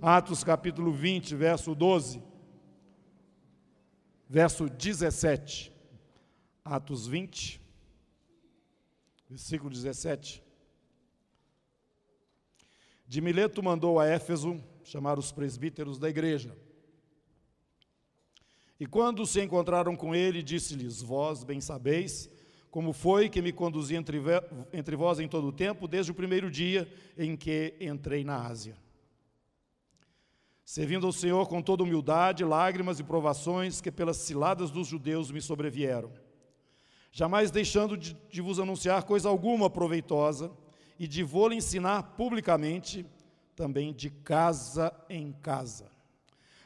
Atos capítulo 20, verso 12. Verso 17. Atos 20, versículo 17. De Mileto mandou a Éfeso chamar os presbíteros da igreja. E quando se encontraram com ele, disse-lhes: Vós bem sabeis como foi que me conduzi entre, entre vós em todo o tempo, desde o primeiro dia em que entrei na Ásia. Servindo ao Senhor com toda humildade, lágrimas e provações que pelas ciladas dos judeus me sobrevieram. Jamais deixando de, de vos anunciar coisa alguma proveitosa e de vou-lhe ensinar publicamente, também de casa em casa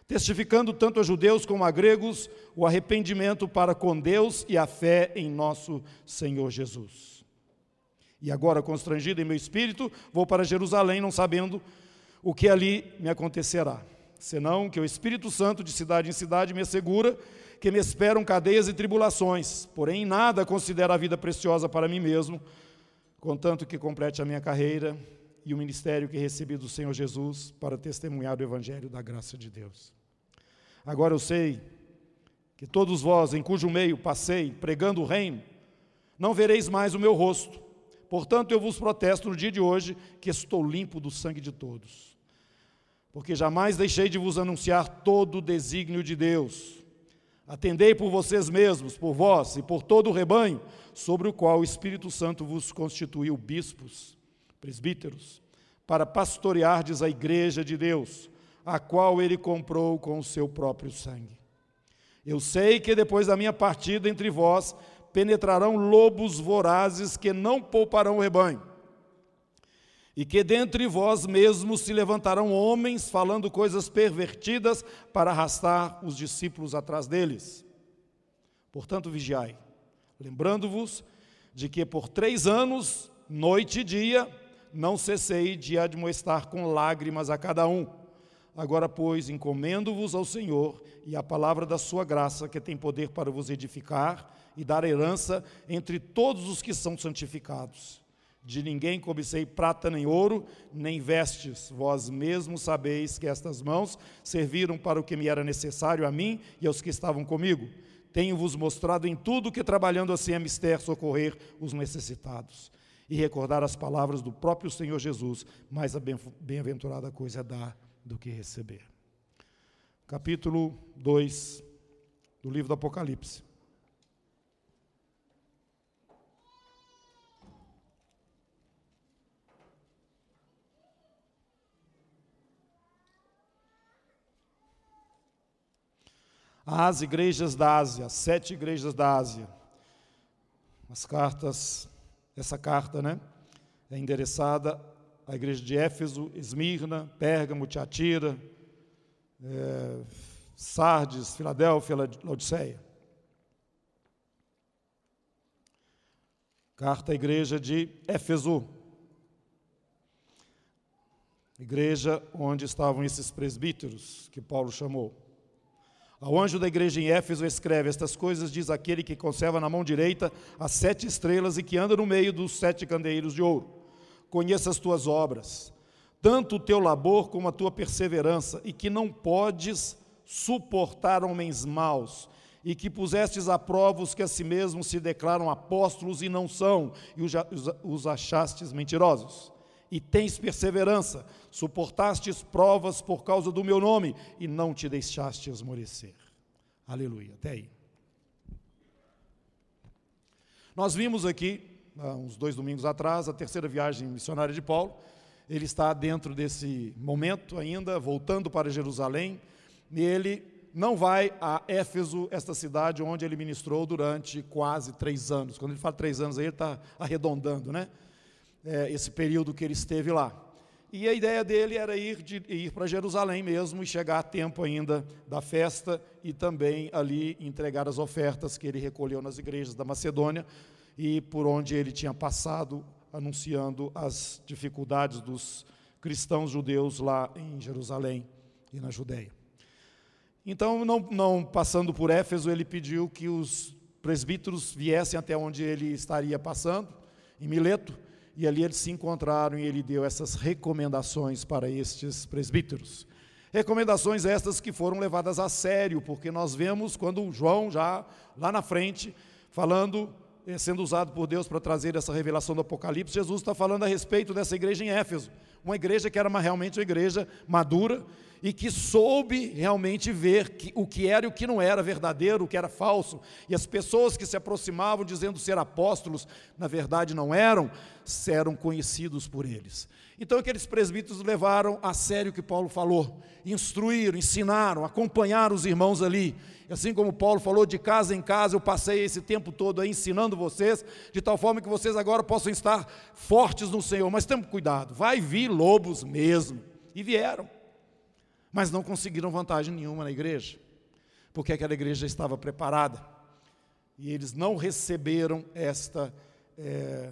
testificando tanto a judeus como a gregos o arrependimento para com Deus e a fé em nosso Senhor Jesus. E agora, constrangido em meu espírito, vou para Jerusalém, não sabendo o que ali me acontecerá, senão que o Espírito Santo, de cidade em cidade, me assegura que me esperam cadeias e tribulações, porém nada considero a vida preciosa para mim mesmo, contanto que complete a minha carreira e o ministério que recebi do Senhor Jesus para testemunhar o Evangelho da graça de Deus. Agora eu sei que todos vós, em cujo meio passei, pregando o reino, não vereis mais o meu rosto. Portanto, eu vos protesto no dia de hoje que estou limpo do sangue de todos. Porque jamais deixei de vos anunciar todo o desígnio de Deus. Atendei por vocês mesmos, por vós e por todo o rebanho, sobre o qual o Espírito Santo vos constituiu bispos presbíteros, para pastoreardes a igreja de Deus, a qual ele comprou com o seu próprio sangue. Eu sei que depois da minha partida entre vós penetrarão lobos vorazes que não pouparão o rebanho, e que dentre vós mesmos se levantarão homens falando coisas pervertidas para arrastar os discípulos atrás deles. Portanto, vigiai, lembrando-vos de que por três anos, noite e dia, não cessei de admoestar com lágrimas a cada um. Agora, pois, encomendo-vos ao Senhor e à palavra da sua graça, que tem poder para vos edificar e dar herança entre todos os que são santificados. De ninguém cobicei prata nem ouro, nem vestes. Vós mesmos sabeis que estas mãos serviram para o que me era necessário a mim e aos que estavam comigo. Tenho-vos mostrado em tudo que, trabalhando assim, é mister socorrer os necessitados e recordar as palavras do próprio Senhor Jesus, mais a bem-aventurada coisa é dar do que receber. Capítulo 2 do livro do Apocalipse. As igrejas da Ásia, sete igrejas da Ásia. As cartas essa carta né, é endereçada à igreja de Éfeso, Esmirna, Pérgamo, Tiatira, é, Sardes, Filadélfia, Laodiceia. Carta à igreja de Éfeso, igreja onde estavam esses presbíteros que Paulo chamou. Ao anjo da igreja em Éfeso escreve: Estas coisas diz aquele que conserva na mão direita as sete estrelas e que anda no meio dos sete candeeiros de ouro. Conheça as tuas obras, tanto o teu labor como a tua perseverança, e que não podes suportar homens maus, e que pusestes a prova os que a si mesmos se declaram apóstolos e não são, e os achastes mentirosos e tens perseverança, suportastes provas por causa do meu nome e não te deixaste esmorecer. Aleluia. Até aí. Nós vimos aqui, uns dois domingos atrás, a terceira viagem missionária de Paulo. Ele está dentro desse momento ainda, voltando para Jerusalém, e ele não vai a Éfeso, esta cidade onde ele ministrou durante quase três anos. Quando ele fala três anos aí, ele está arredondando, né? é, esse período que ele esteve lá. E a ideia dele era ir, de, ir para Jerusalém mesmo e chegar a tempo ainda da festa e também ali entregar as ofertas que ele recolheu nas igrejas da Macedônia e por onde ele tinha passado anunciando as dificuldades dos cristãos judeus lá em Jerusalém e na Judéia. Então, não, não passando por Éfeso, ele pediu que os presbíteros viessem até onde ele estaria passando, em Mileto, e ali eles se encontraram e ele deu essas recomendações para estes presbíteros. Recomendações estas que foram levadas a sério, porque nós vemos quando João, já lá na frente, falando, sendo usado por Deus para trazer essa revelação do Apocalipse, Jesus está falando a respeito dessa igreja em Éfeso. Uma igreja que era uma, realmente uma igreja madura e que soube realmente ver que, o que era e o que não era verdadeiro, o que era falso. E as pessoas que se aproximavam dizendo ser apóstolos, na verdade não eram, eram conhecidos por eles. Então aqueles presbíteros levaram a sério o que Paulo falou, instruíram, ensinaram, acompanharam os irmãos ali. Assim como Paulo falou, de casa em casa, eu passei esse tempo todo aí ensinando vocês, de tal forma que vocês agora possam estar fortes no Senhor. Mas tenham cuidado, vai vir lobos mesmo. E vieram. Mas não conseguiram vantagem nenhuma na igreja, porque aquela igreja estava preparada. E eles não receberam esta. É,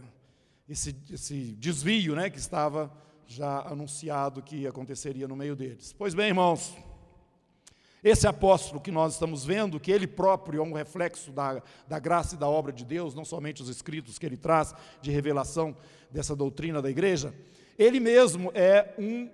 esse, esse desvio né, que estava já anunciado que aconteceria no meio deles. Pois bem, irmãos, esse apóstolo que nós estamos vendo, que ele próprio é um reflexo da, da graça e da obra de Deus, não somente os escritos que ele traz de revelação dessa doutrina da igreja, ele mesmo é um,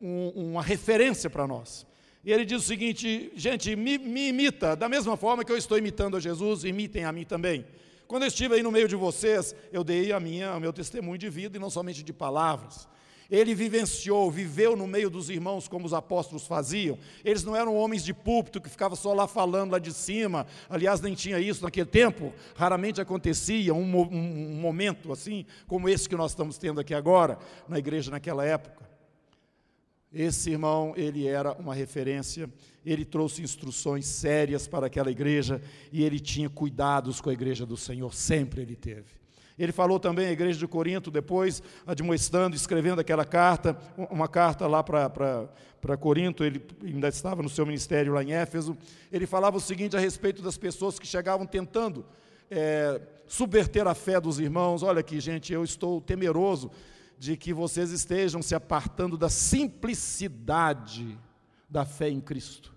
um, uma referência para nós. E ele diz o seguinte: gente, me, me imita, da mesma forma que eu estou imitando a Jesus, imitem a mim também. Quando eu estive aí no meio de vocês, eu dei a minha, o meu testemunho de vida e não somente de palavras. Ele vivenciou, viveu no meio dos irmãos como os apóstolos faziam. Eles não eram homens de púlpito que ficavam só lá falando lá de cima. Aliás, nem tinha isso naquele tempo. Raramente acontecia um, um, um momento assim, como esse que nós estamos tendo aqui agora, na igreja naquela época. Esse irmão, ele era uma referência, ele trouxe instruções sérias para aquela igreja e ele tinha cuidados com a igreja do Senhor, sempre ele teve. Ele falou também à igreja de Corinto, depois, admoestando, escrevendo aquela carta, uma carta lá para Corinto, ele ainda estava no seu ministério lá em Éfeso. Ele falava o seguinte a respeito das pessoas que chegavam tentando é, subverter a fé dos irmãos. Olha aqui, gente, eu estou temeroso de que vocês estejam se apartando da simplicidade da fé em Cristo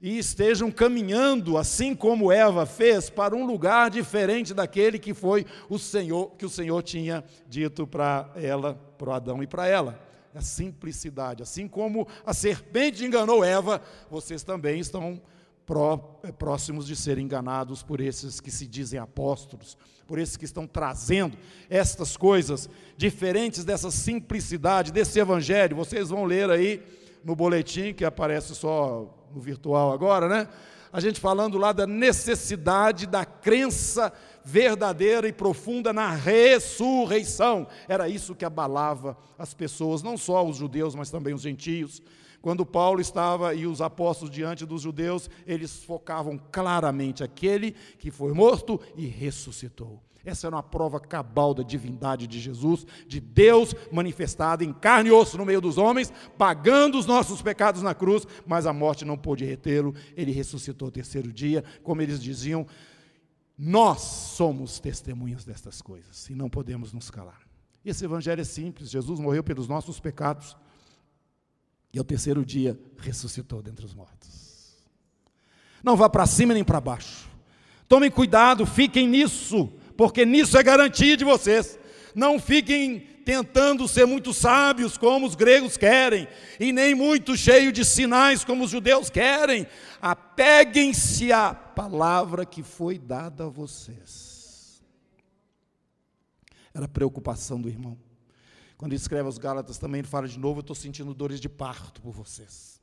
e estejam caminhando, assim como Eva fez, para um lugar diferente daquele que foi o Senhor, que o Senhor tinha dito para ela, para Adão e para ela. A simplicidade, assim como a serpente enganou Eva, vocês também estão é, próximos de serem enganados por esses que se dizem apóstolos, por esses que estão trazendo estas coisas diferentes dessa simplicidade, desse evangelho. Vocês vão ler aí no boletim que aparece só no virtual agora, né? A gente falando lá da necessidade da crença verdadeira e profunda na ressurreição. Era isso que abalava as pessoas, não só os judeus, mas também os gentios. Quando Paulo estava e os apóstolos diante dos judeus, eles focavam claramente aquele que foi morto e ressuscitou. Essa era uma prova cabal da divindade de Jesus, de Deus manifestado em carne e osso no meio dos homens, pagando os nossos pecados na cruz, mas a morte não pôde retê-lo, ele ressuscitou o terceiro dia, como eles diziam, nós somos testemunhas destas coisas e não podemos nos calar. Esse evangelho é simples, Jesus morreu pelos nossos pecados, e ao terceiro dia ressuscitou dentre os mortos. Não vá para cima nem para baixo. Tomem cuidado, fiquem nisso, porque nisso é garantia de vocês. Não fiquem tentando ser muito sábios como os gregos querem, e nem muito cheios de sinais como os judeus querem. Apeguem-se à palavra que foi dada a vocês. Era a preocupação do irmão. Quando ele escreve aos Gálatas também, ele fala de novo: Eu estou sentindo dores de parto por vocês.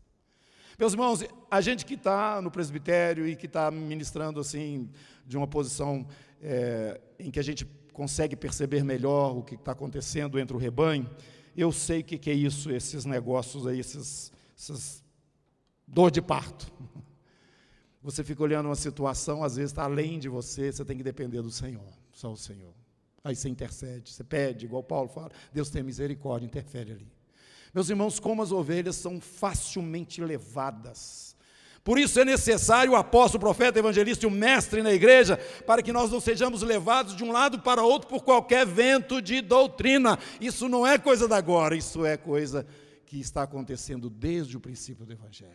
Meus irmãos, a gente que está no presbitério e que está ministrando assim, de uma posição é, em que a gente consegue perceber melhor o que está acontecendo entre o rebanho, eu sei o que, que é isso, esses negócios aí, esses, esses dor de parto. Você fica olhando uma situação, às vezes está além de você, você tem que depender do Senhor, só o Senhor. Aí você intercede, você pede, igual Paulo fala, Deus tem misericórdia, interfere ali. Meus irmãos, como as ovelhas são facilmente levadas. Por isso é necessário o apóstolo, o profeta, o evangelista e o mestre na igreja, para que nós não sejamos levados de um lado para outro por qualquer vento de doutrina. Isso não é coisa da agora, isso é coisa que está acontecendo desde o princípio do evangelho.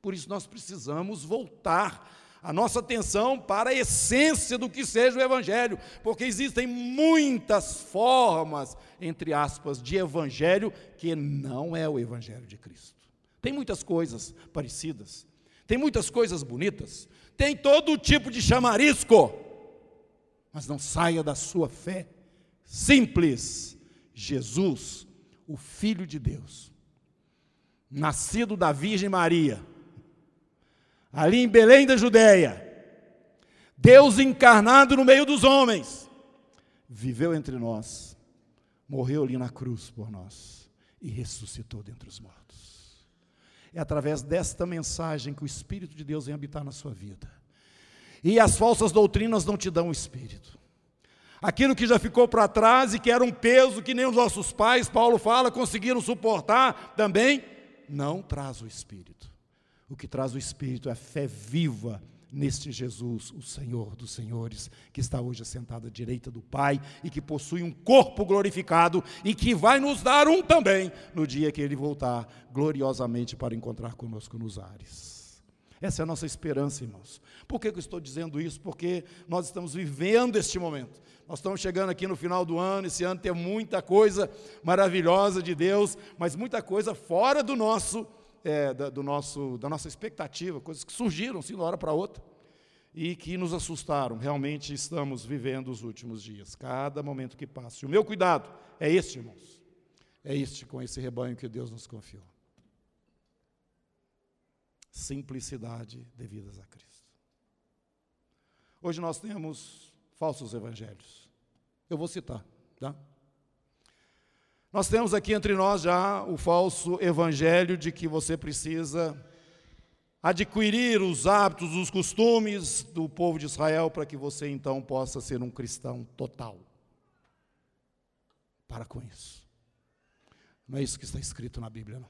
Por isso nós precisamos voltar a nossa atenção para a essência do que seja o Evangelho, porque existem muitas formas, entre aspas, de Evangelho que não é o Evangelho de Cristo. Tem muitas coisas parecidas, tem muitas coisas bonitas, tem todo tipo de chamarisco, mas não saia da sua fé simples. Jesus, o Filho de Deus, nascido da Virgem Maria, ali em Belém da Judéia, Deus encarnado no meio dos homens, viveu entre nós, morreu ali na cruz por nós e ressuscitou dentre os mortos. É através desta mensagem que o Espírito de Deus vem habitar na sua vida. E as falsas doutrinas não te dão o Espírito. Aquilo que já ficou para trás e que era um peso que nem os nossos pais, Paulo fala, conseguiram suportar também, não traz o Espírito. O que traz o Espírito é a fé viva neste Jesus, o Senhor dos Senhores, que está hoje assentado à direita do Pai e que possui um corpo glorificado e que vai nos dar um também no dia que ele voltar gloriosamente para encontrar conosco nos ares. Essa é a nossa esperança, irmãos. Por que eu estou dizendo isso? Porque nós estamos vivendo este momento. Nós estamos chegando aqui no final do ano, esse ano tem muita coisa maravilhosa de Deus, mas muita coisa fora do nosso, é, da, do nosso, da nossa expectativa, coisas que surgiram assim, de uma hora para outra e que nos assustaram. Realmente estamos vivendo os últimos dias, cada momento que passa. E o meu cuidado é este, irmãos, é este com esse rebanho que Deus nos confiou. Simplicidade devidas a Cristo. Hoje nós temos falsos evangelhos. Eu vou citar, tá? Nós temos aqui entre nós já o falso evangelho de que você precisa adquirir os hábitos, os costumes do povo de Israel para que você então possa ser um cristão total. Para com isso. Não é isso que está escrito na Bíblia, não.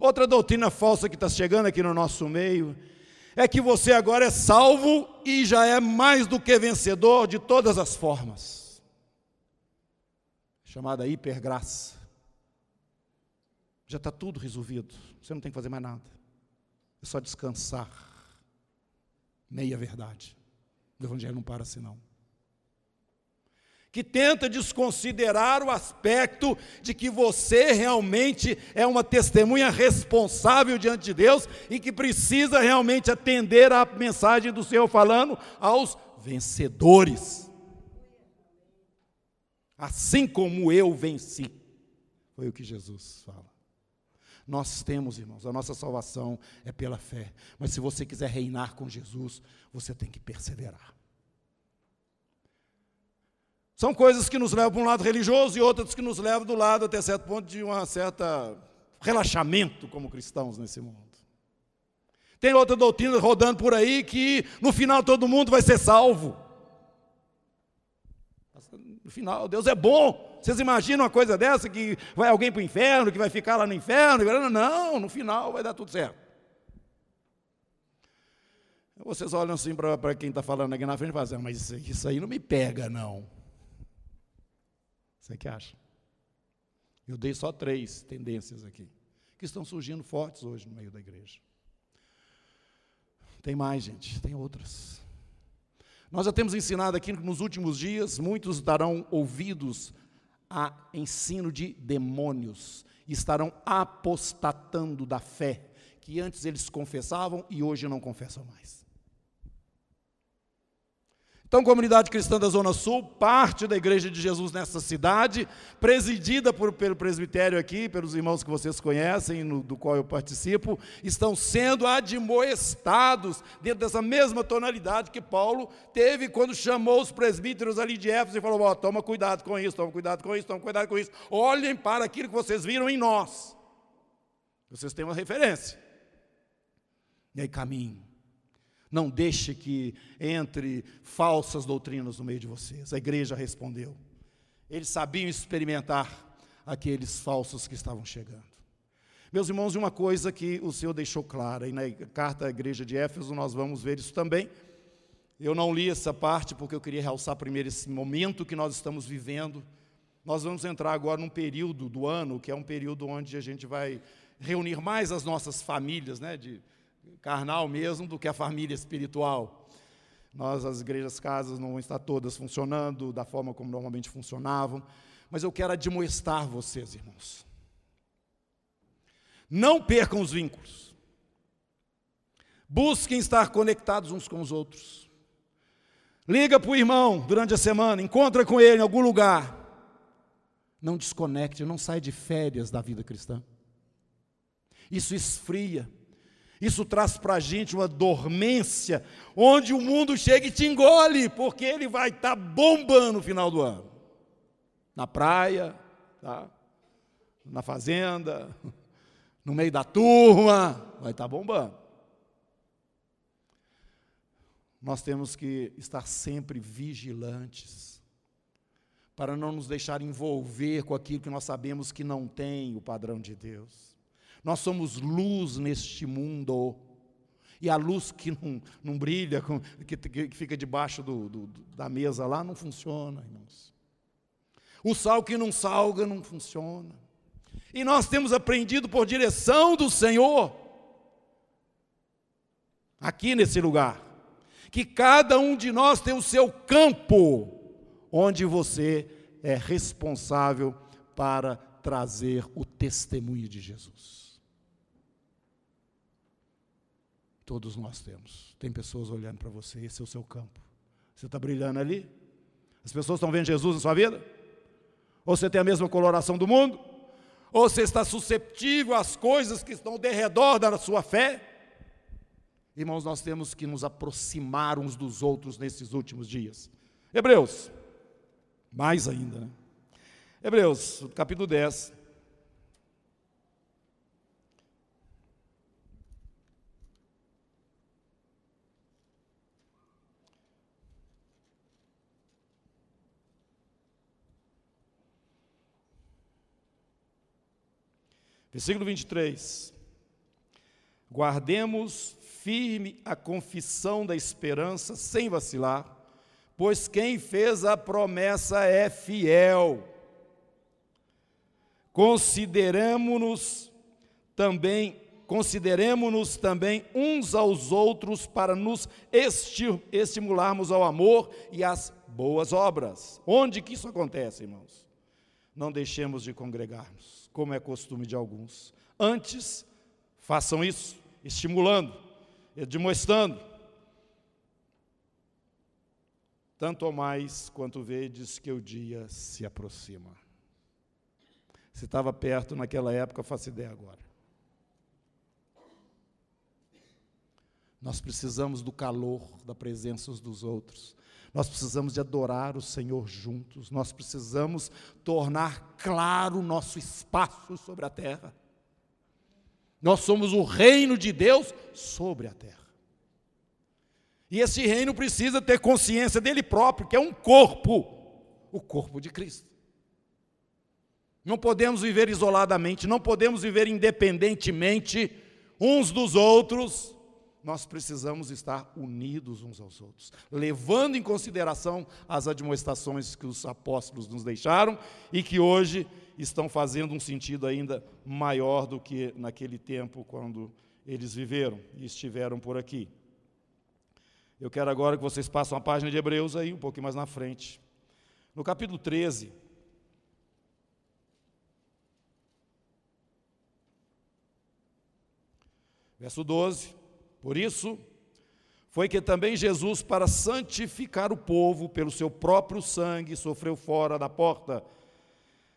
Outra doutrina falsa que está chegando aqui no nosso meio é que você agora é salvo e já é mais do que vencedor de todas as formas. Chamada hipergraça. Já está tudo resolvido. Você não tem que fazer mais nada. É só descansar. Meia verdade. O Evangelho não para assim, não que tenta desconsiderar o aspecto de que você realmente é uma testemunha responsável diante de Deus e que precisa realmente atender à mensagem do Senhor falando aos vencedores. Assim como eu venci, foi o que Jesus fala. Nós temos, irmãos, a nossa salvação é pela fé, mas se você quiser reinar com Jesus, você tem que perseverar. São coisas que nos levam para um lado religioso e outras que nos levam do lado, até certo ponto, de um certo relaxamento como cristãos nesse mundo. Tem outra doutrina rodando por aí que no final todo mundo vai ser salvo. No final, Deus é bom. Vocês imaginam uma coisa dessa que vai alguém para o inferno, que vai ficar lá no inferno? Não, no final vai dar tudo certo. Vocês olham assim para quem está falando aqui na frente e falam assim, ah, mas isso aí não me pega, não. Você que acha? Eu dei só três tendências aqui, que estão surgindo fortes hoje no meio da igreja. Tem mais, gente, tem outras. Nós já temos ensinado aqui que nos últimos dias muitos darão ouvidos a ensino de demônios, e estarão apostatando da fé, que antes eles confessavam e hoje não confessam mais. Então, comunidade cristã da Zona Sul, parte da Igreja de Jesus nessa cidade, presidida por, pelo presbitério aqui, pelos irmãos que vocês conhecem, no, do qual eu participo, estão sendo admoestados dentro dessa mesma tonalidade que Paulo teve quando chamou os presbíteros ali de Éfeso e falou: oh, toma cuidado com isso, toma cuidado com isso, toma cuidado com isso, olhem para aquilo que vocês viram em nós. Vocês têm uma referência. E aí caminho não deixe que entre falsas doutrinas no meio de vocês. A igreja respondeu. Eles sabiam experimentar aqueles falsos que estavam chegando. Meus irmãos, uma coisa que o Senhor deixou clara, e na carta à igreja de Éfeso nós vamos ver isso também. Eu não li essa parte porque eu queria realçar primeiro esse momento que nós estamos vivendo. Nós vamos entrar agora num período do ano, que é um período onde a gente vai reunir mais as nossas famílias, né, de, carnal mesmo do que a família espiritual. Nós, as igrejas casas, não estão todas funcionando da forma como normalmente funcionavam, mas eu quero admoestar vocês, irmãos. Não percam os vínculos. Busquem estar conectados uns com os outros. Liga para o irmão durante a semana, encontra com ele em algum lugar. Não desconecte, não sai de férias da vida cristã. Isso esfria. Isso traz para a gente uma dormência, onde o mundo chega e te engole, porque ele vai estar tá bombando no final do ano. Na praia, tá? na fazenda, no meio da turma, vai estar tá bombando. Nós temos que estar sempre vigilantes, para não nos deixar envolver com aquilo que nós sabemos que não tem o padrão de Deus. Nós somos luz neste mundo. E a luz que não, não brilha, que, que fica debaixo do, do, da mesa lá, não funciona, irmãos. O sal que não salga não funciona. E nós temos aprendido por direção do Senhor, aqui nesse lugar, que cada um de nós tem o seu campo, onde você é responsável para trazer o testemunho de Jesus. Todos nós temos. Tem pessoas olhando para você, esse é o seu campo. Você está brilhando ali? As pessoas estão vendo Jesus na sua vida? Ou você tem a mesma coloração do mundo? Ou você está susceptível às coisas que estão ao redor da sua fé? Irmãos, nós temos que nos aproximar uns dos outros nesses últimos dias. Hebreus, mais ainda, né? Hebreus, capítulo 10, Versículo 23. Guardemos firme a confissão da esperança sem vacilar, pois quem fez a promessa é fiel. Consideremos-nos também, consideremos-nos também uns aos outros para nos estimularmos ao amor e às boas obras. Onde que isso acontece, irmãos? Não deixemos de congregarmos como é costume de alguns. Antes, façam isso, estimulando, demonstrando. Tanto ou mais quanto vedes que o dia se aproxima. Se estava perto naquela época, faça ideia agora. Nós precisamos do calor da presença dos outros. Nós precisamos de adorar o Senhor juntos, nós precisamos tornar claro o nosso espaço sobre a terra. Nós somos o reino de Deus sobre a terra. E esse reino precisa ter consciência dele próprio, que é um corpo, o corpo de Cristo. Não podemos viver isoladamente, não podemos viver independentemente uns dos outros nós precisamos estar unidos uns aos outros, levando em consideração as admoestações que os apóstolos nos deixaram e que hoje estão fazendo um sentido ainda maior do que naquele tempo quando eles viveram e estiveram por aqui. Eu quero agora que vocês passem a página de Hebreus aí, um pouquinho mais na frente. No capítulo 13, verso 12. Por isso, foi que também Jesus, para santificar o povo pelo seu próprio sangue, sofreu fora da porta.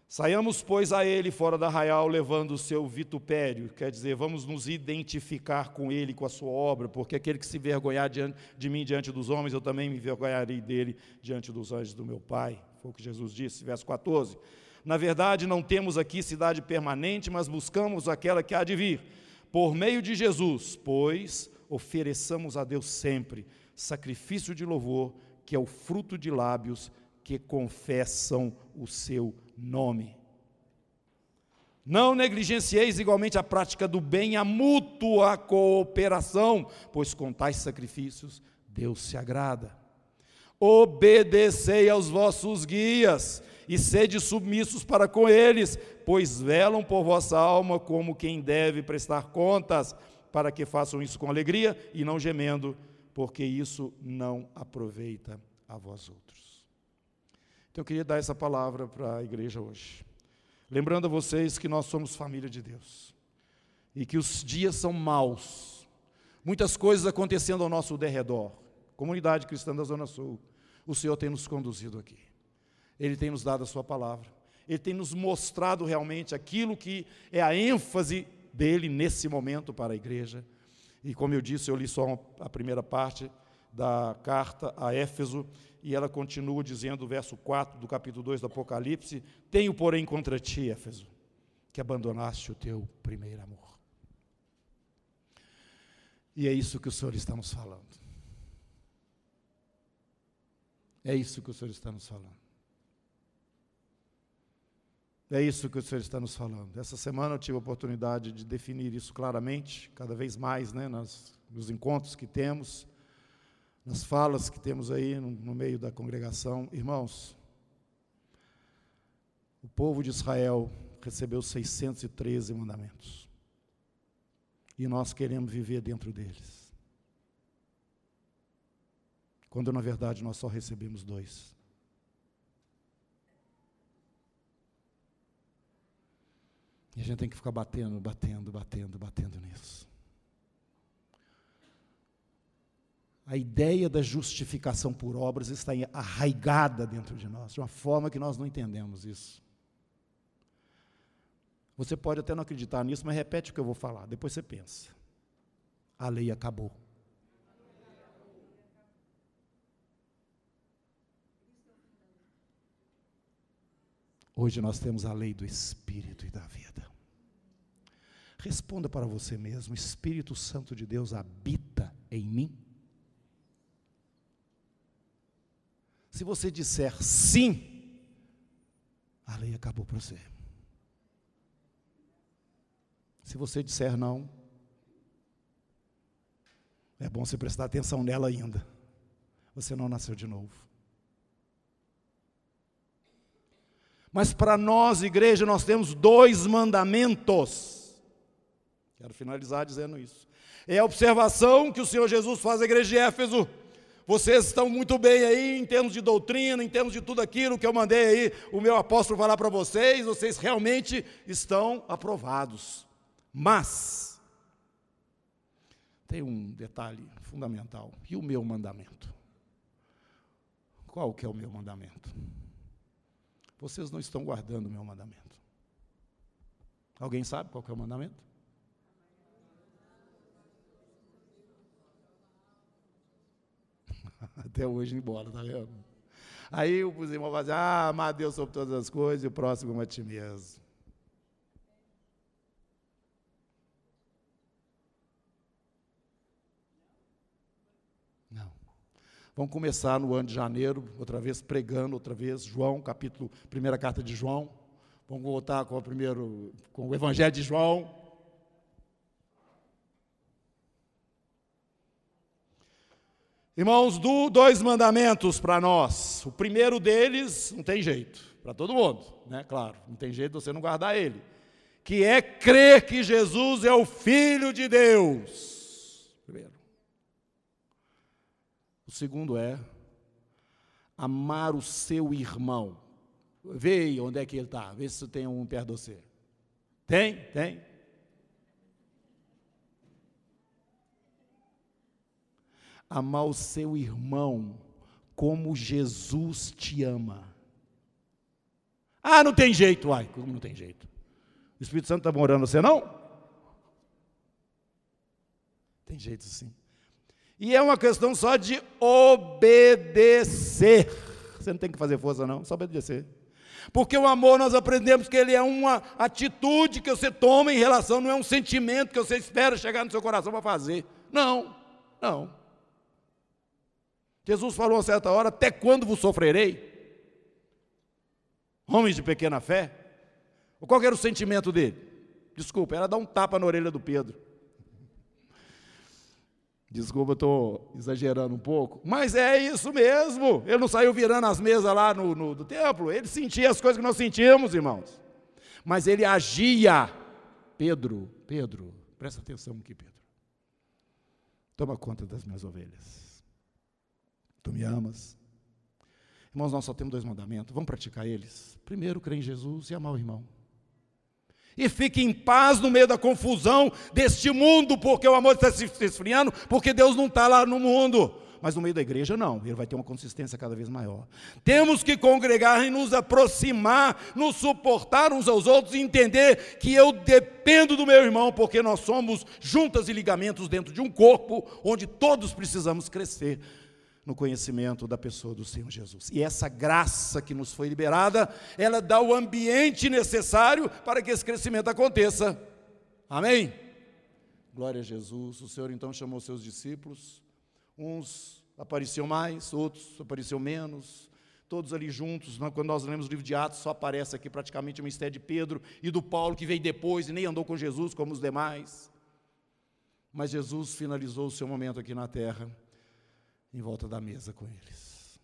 Saiamos, pois, a ele fora da arraial, levando o seu vitupério, quer dizer, vamos nos identificar com ele, com a sua obra, porque aquele que se vergonhar de mim diante dos homens, eu também me envergonharei dele diante dos anjos do meu Pai. Foi o que Jesus disse, verso 14. Na verdade, não temos aqui cidade permanente, mas buscamos aquela que há de vir. Por meio de Jesus, pois, ofereçamos a Deus sempre sacrifício de louvor, que é o fruto de lábios que confessam o seu nome. Não negligencieis igualmente a prática do bem, a mútua cooperação, pois com tais sacrifícios Deus se agrada. Obedecei aos vossos guias e sede submissos para com eles, pois velam por vossa alma como quem deve prestar contas para que façam isso com alegria e não gemendo, porque isso não aproveita a vós outros. Então eu queria dar essa palavra para a igreja hoje. Lembrando a vocês que nós somos família de Deus. e que os dias são maus, muitas coisas acontecendo ao nosso derredor. Comunidade cristã da Zona Sul, o Senhor tem nos conduzido aqui. Ele tem nos dado a Sua palavra. Ele tem nos mostrado realmente aquilo que é a ênfase dele nesse momento para a igreja. E como eu disse, eu li só a primeira parte da carta a Éfeso, e ela continua dizendo, verso 4 do capítulo 2 do Apocalipse: Tenho, porém, contra ti, Éfeso, que abandonaste o teu primeiro amor. E é isso que o Senhor está nos falando. É isso que o Senhor está nos falando. É isso que o Senhor está nos falando. Essa semana eu tive a oportunidade de definir isso claramente, cada vez mais, né, nas, nos encontros que temos, nas falas que temos aí no, no meio da congregação. Irmãos, o povo de Israel recebeu 613 mandamentos. E nós queremos viver dentro deles. Quando na verdade nós só recebemos dois. E a gente tem que ficar batendo, batendo, batendo, batendo nisso. A ideia da justificação por obras está arraigada dentro de nós, de uma forma que nós não entendemos isso. Você pode até não acreditar nisso, mas repete o que eu vou falar, depois você pensa. A lei acabou. Hoje nós temos a lei do Espírito e da vida. Responda para você mesmo: Espírito Santo de Deus habita em mim? Se você disser sim, a lei acabou para você. Se você disser não, é bom você prestar atenção nela ainda. Você não nasceu de novo. Mas para nós, igreja, nós temos dois mandamentos. Quero finalizar dizendo isso. É a observação que o Senhor Jesus faz à igreja de Éfeso. Vocês estão muito bem aí em termos de doutrina, em termos de tudo aquilo que eu mandei aí, o meu apóstolo falar para vocês, vocês realmente estão aprovados. Mas, tem um detalhe fundamental. E o meu mandamento? Qual que é o meu mandamento? Vocês não estão guardando o meu mandamento. Alguém sabe qual é o mandamento? Até hoje embora, tá vendo? Aí o irmão vai dizer, ah, amar Deus sobre todas as coisas e o próximo a ti mesmo. Vamos começar no ano de janeiro, outra vez pregando, outra vez, João, capítulo, primeira carta de João. Vamos voltar com o primeiro, com o Evangelho de João. Irmãos, do, dois mandamentos para nós. O primeiro deles, não tem jeito, para todo mundo, né? Claro, não tem jeito você não guardar ele. Que é crer que Jesus é o Filho de Deus. Primeiro. O segundo é amar o seu irmão. Vê aí onde é que ele está, vê se tem um perto de você. Tem? Tem? Amar o seu irmão como Jesus te ama. Ah, não tem jeito, ai, como não tem jeito? O Espírito Santo está morando você não? Tem jeito sim. E é uma questão só de obedecer. Você não tem que fazer força, não, só obedecer. Porque o amor nós aprendemos que ele é uma atitude que você toma em relação, não é um sentimento que você espera chegar no seu coração para fazer. Não, não. Jesus falou a certa hora: Até quando vos sofrerei? Homens de pequena fé. Qual era o sentimento dele? Desculpa, era dar um tapa na orelha do Pedro. Desculpa, estou exagerando um pouco, mas é isso mesmo. Ele não saiu virando as mesas lá no, no do templo, ele sentia as coisas que nós sentíamos, irmãos. Mas ele agia. Pedro, Pedro, presta atenção aqui, Pedro. Toma conta das minhas ovelhas. Tu me amas. Irmãos, nós só temos dois mandamentos, vamos praticar eles. Primeiro, crer em Jesus e amar o irmão. E fique em paz no meio da confusão deste mundo, porque o amor está se esfriando, porque Deus não está lá no mundo. Mas no meio da igreja, não, ele vai ter uma consistência cada vez maior. Temos que congregar e nos aproximar, nos suportar uns aos outros e entender que eu dependo do meu irmão, porque nós somos juntas e ligamentos dentro de um corpo onde todos precisamos crescer no conhecimento da pessoa do Senhor Jesus. E essa graça que nos foi liberada, ela dá o ambiente necessário para que esse crescimento aconteça. Amém? Glória a Jesus. O Senhor então chamou seus discípulos. Uns apareciam mais, outros apareciam menos. Todos ali juntos, quando nós lemos o livro de Atos, só aparece aqui praticamente o mistério de Pedro e do Paulo, que veio depois e nem andou com Jesus como os demais. Mas Jesus finalizou o seu momento aqui na terra em volta da mesa com eles.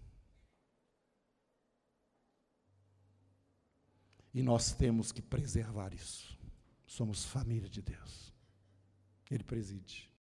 E nós temos que preservar isso. Somos família de Deus. Ele preside.